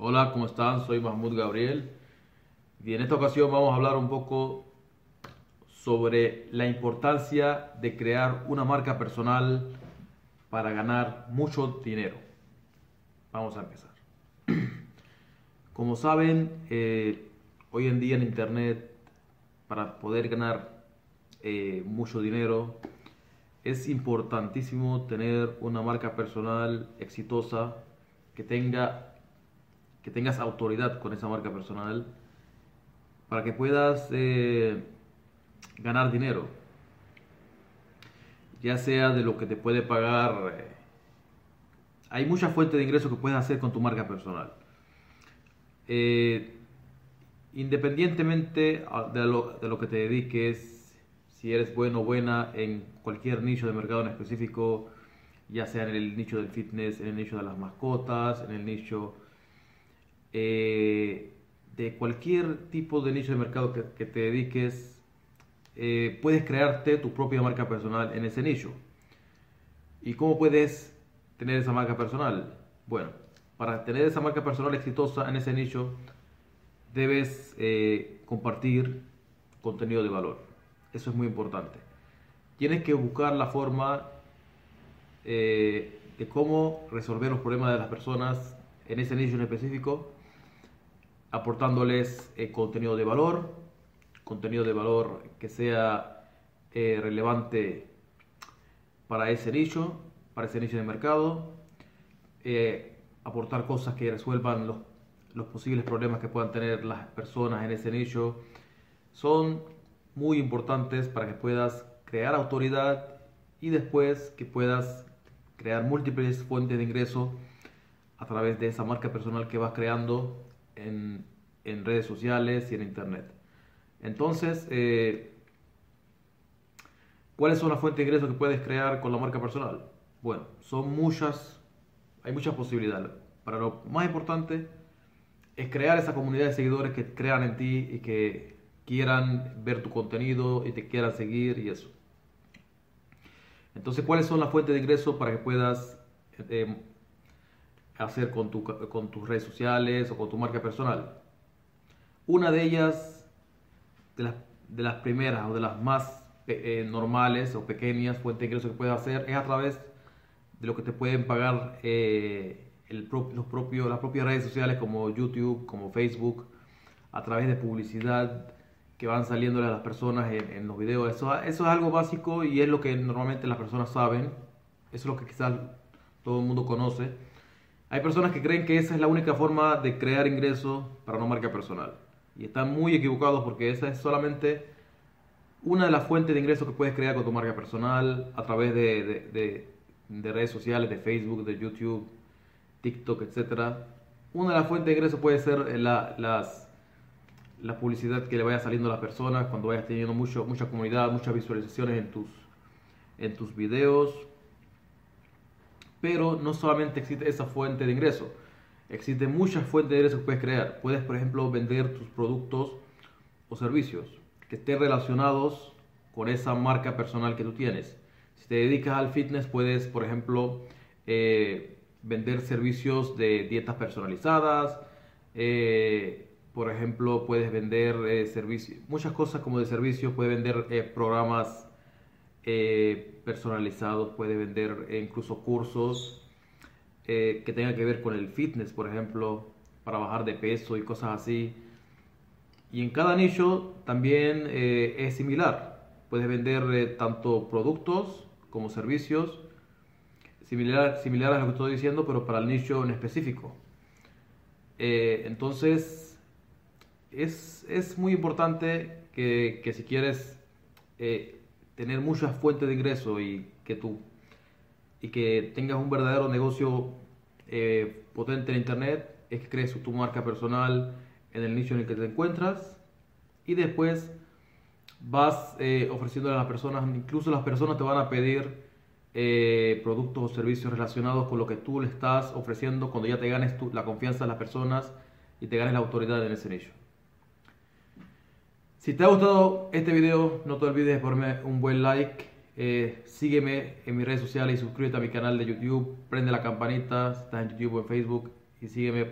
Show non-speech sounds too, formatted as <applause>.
Hola, ¿cómo están? Soy Mahmoud Gabriel y en esta ocasión vamos a hablar un poco sobre la importancia de crear una marca personal para ganar mucho dinero. Vamos a empezar. <clears throat> Como saben, eh, hoy en día en Internet, para poder ganar eh, mucho dinero, es importantísimo tener una marca personal exitosa que tenga que tengas autoridad con esa marca personal para que puedas eh, ganar dinero. Ya sea de lo que te puede pagar eh, hay muchas fuentes de ingresos que puedes hacer con tu marca personal. Eh, independientemente de lo, de lo que te dediques si eres bueno o buena en cualquier nicho de mercado en específico, ya sea en el nicho del fitness, en el nicho de las mascotas, en el nicho eh, de cualquier tipo de nicho de mercado que, te dediques, eh, puedes crearte tu propia marca personal en ese nicho. ¿Y cómo puedes tener esa marca personal? Bueno, para tener esa marca personal exitosa en ese nicho, debes eh, compartir contenido de valor. Eso es muy importante. Tienes que buscar la forma de cómo resolver los problemas de las personas en ese nicho en específico, aportándoles eh, contenido de valor, contenido de valor que sea eh, relevante para ese nicho, para ese nicho de mercado, aportar cosas que resuelvan los posibles problemas que puedan tener las personas en ese nicho. Son muy importantes para que puedas crear autoridad y después que puedas crear múltiples fuentes de ingreso a través de esa marca personal que vas creando en, redes sociales y en internet. Entonces, eh, ¿cuáles son las fuentes de ingreso que puedes crear con la marca personal? Bueno, son muchas, hay muchas posibilidades. Para lo más importante es crear esa comunidad de seguidores que crean en ti y que quieran ver tu contenido y te quieran seguir y eso. Entonces, ¿cuáles son las fuentes de ingreso para que puedas eh, hacer con, tu, con tus redes sociales o con tu marca personal? Una de ellas, de las, de las primeras o de las más eh, normales o pequeñas fuentes de ingreso que puedes hacer, es a través de lo que te pueden pagar eh, los propios, las propias redes sociales como YouTube, como Facebook, a través de publicidad que van saliendo a las personas en, los videos. Eso, eso es algo básico y es lo que normalmente las personas saben. Eso es lo que quizás todo el mundo conoce. Hay personas que creen que esa es la única forma de crear ingresos para una marca personal. Y están muy equivocados porque esa es solamente una de las fuentes de ingresos que puedes crear con tu marca personal a través de, de, de, redes sociales, de Facebook, de YouTube, TikTok, etc. Una de las fuentes de ingresos puede ser la, las la publicidad que le vaya saliendo a las personas, cuando vayas teniendo mucha comunidad, muchas visualizaciones en en tus videos. Pero no solamente existe esa fuente de ingreso, existen muchas fuentes de ingreso que puedes crear. Puedes, por ejemplo, vender tus productos o servicios que estén relacionados con esa marca personal que tú tienes. Si te dedicas al fitness, puedes, por ejemplo, eh, vender servicios de dietas personalizadas, eh, por ejemplo, puedes vender eh, servicios, muchas cosas como de servicios, puedes vender programas eh, personalizados, puedes vender incluso cursos que tengan que ver con el fitness, por ejemplo, para bajar de peso y cosas así. Y en cada nicho también es similar. Puedes vender tanto productos como servicios, similar, similar a lo que estoy diciendo, pero para el nicho en específico. entonces, es, muy importante que, si quieres eh, tener muchas fuentes de ingreso y que tú y que tengas un verdadero negocio eh, potente en internet, es que crees tu marca personal en el nicho en el que te encuentras y después vas eh, ofreciendo a las personas, incluso las personas te van a pedir productos o servicios relacionados con lo que tú le estás ofreciendo cuando ya te ganes la confianza de las personas y te ganes la autoridad en ese nicho. Si te ha gustado este video, no te olvides de ponerme un buen like. Eh, sígueme en mis redes sociales y suscríbete a mi canal de YouTube. Prende la campanita si estás en YouTube o en Facebook y sígueme para